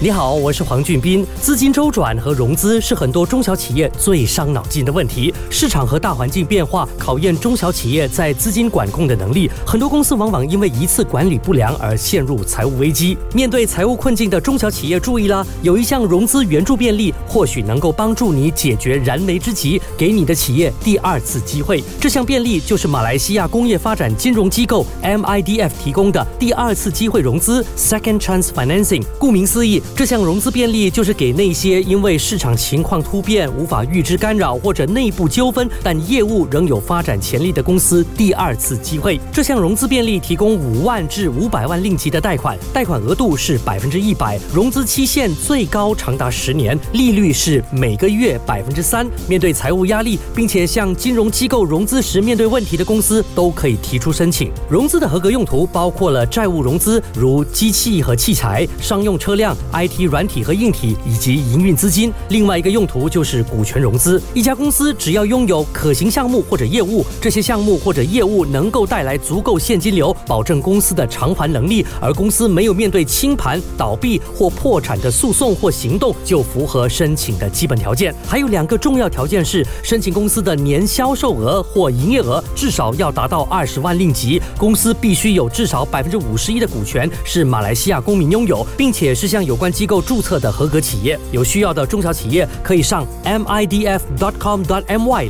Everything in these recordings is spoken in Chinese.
你好，我是黄俊斌。资金周转和融资是很多中小企业最伤脑筋的问题。市场和大环境变化考验中小企业在资金管控的能力。很多公司往往因为一次管理不良而陷入财务危机。面对财务困境的中小企业，注意啦！有一项融资援助便利，或许能够帮助你解决燃眉之急，给你的企业第二次机会。这项便利就是马来西亚工业发展金融机构 MIDF 提供的第二次机会融资 （Second Chance Financing）。顾名思义。这项融资便利就是给那些因为市场情况突变、无法预知干扰或者内部纠纷，但业务仍有发展潜力的公司第二次机会。这项融资便利提供五万至五百万令吉的贷款，贷款额度是百分之一百，融资期限最高长达十年，利率是每个月百分之三。面对财务压力，并且向金融机构融资时面对问题的公司都可以提出申请。融资的合格用途包括了债务融资，如机器和器材、商用车辆、IT 软体和硬体以及营运资金。另外一个用途就是股权融资。一家公司只要拥有可行项目或者业务，这些项目或者业务能够带来足够现金流，保证公司的偿还能力，而公司没有面对清盘、倒闭或破产的诉讼或行动，就符合申请的基本条件。还有两个重要条件是：申请公司的年销售额或营业额至少要达到二十万令吉，公司必须有至少百分之五十一的股权是马来西亚公民拥有，并且是向有关机构注册的合格企业。有需要的中小企业可以上 midf.com.my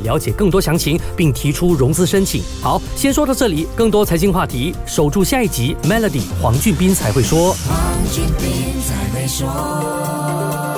了解更多详情，并提出融资申请。好，先说到这里，更多财经话题，守住下一集。Melody 黄俊斌才会说。黄俊斌才会说。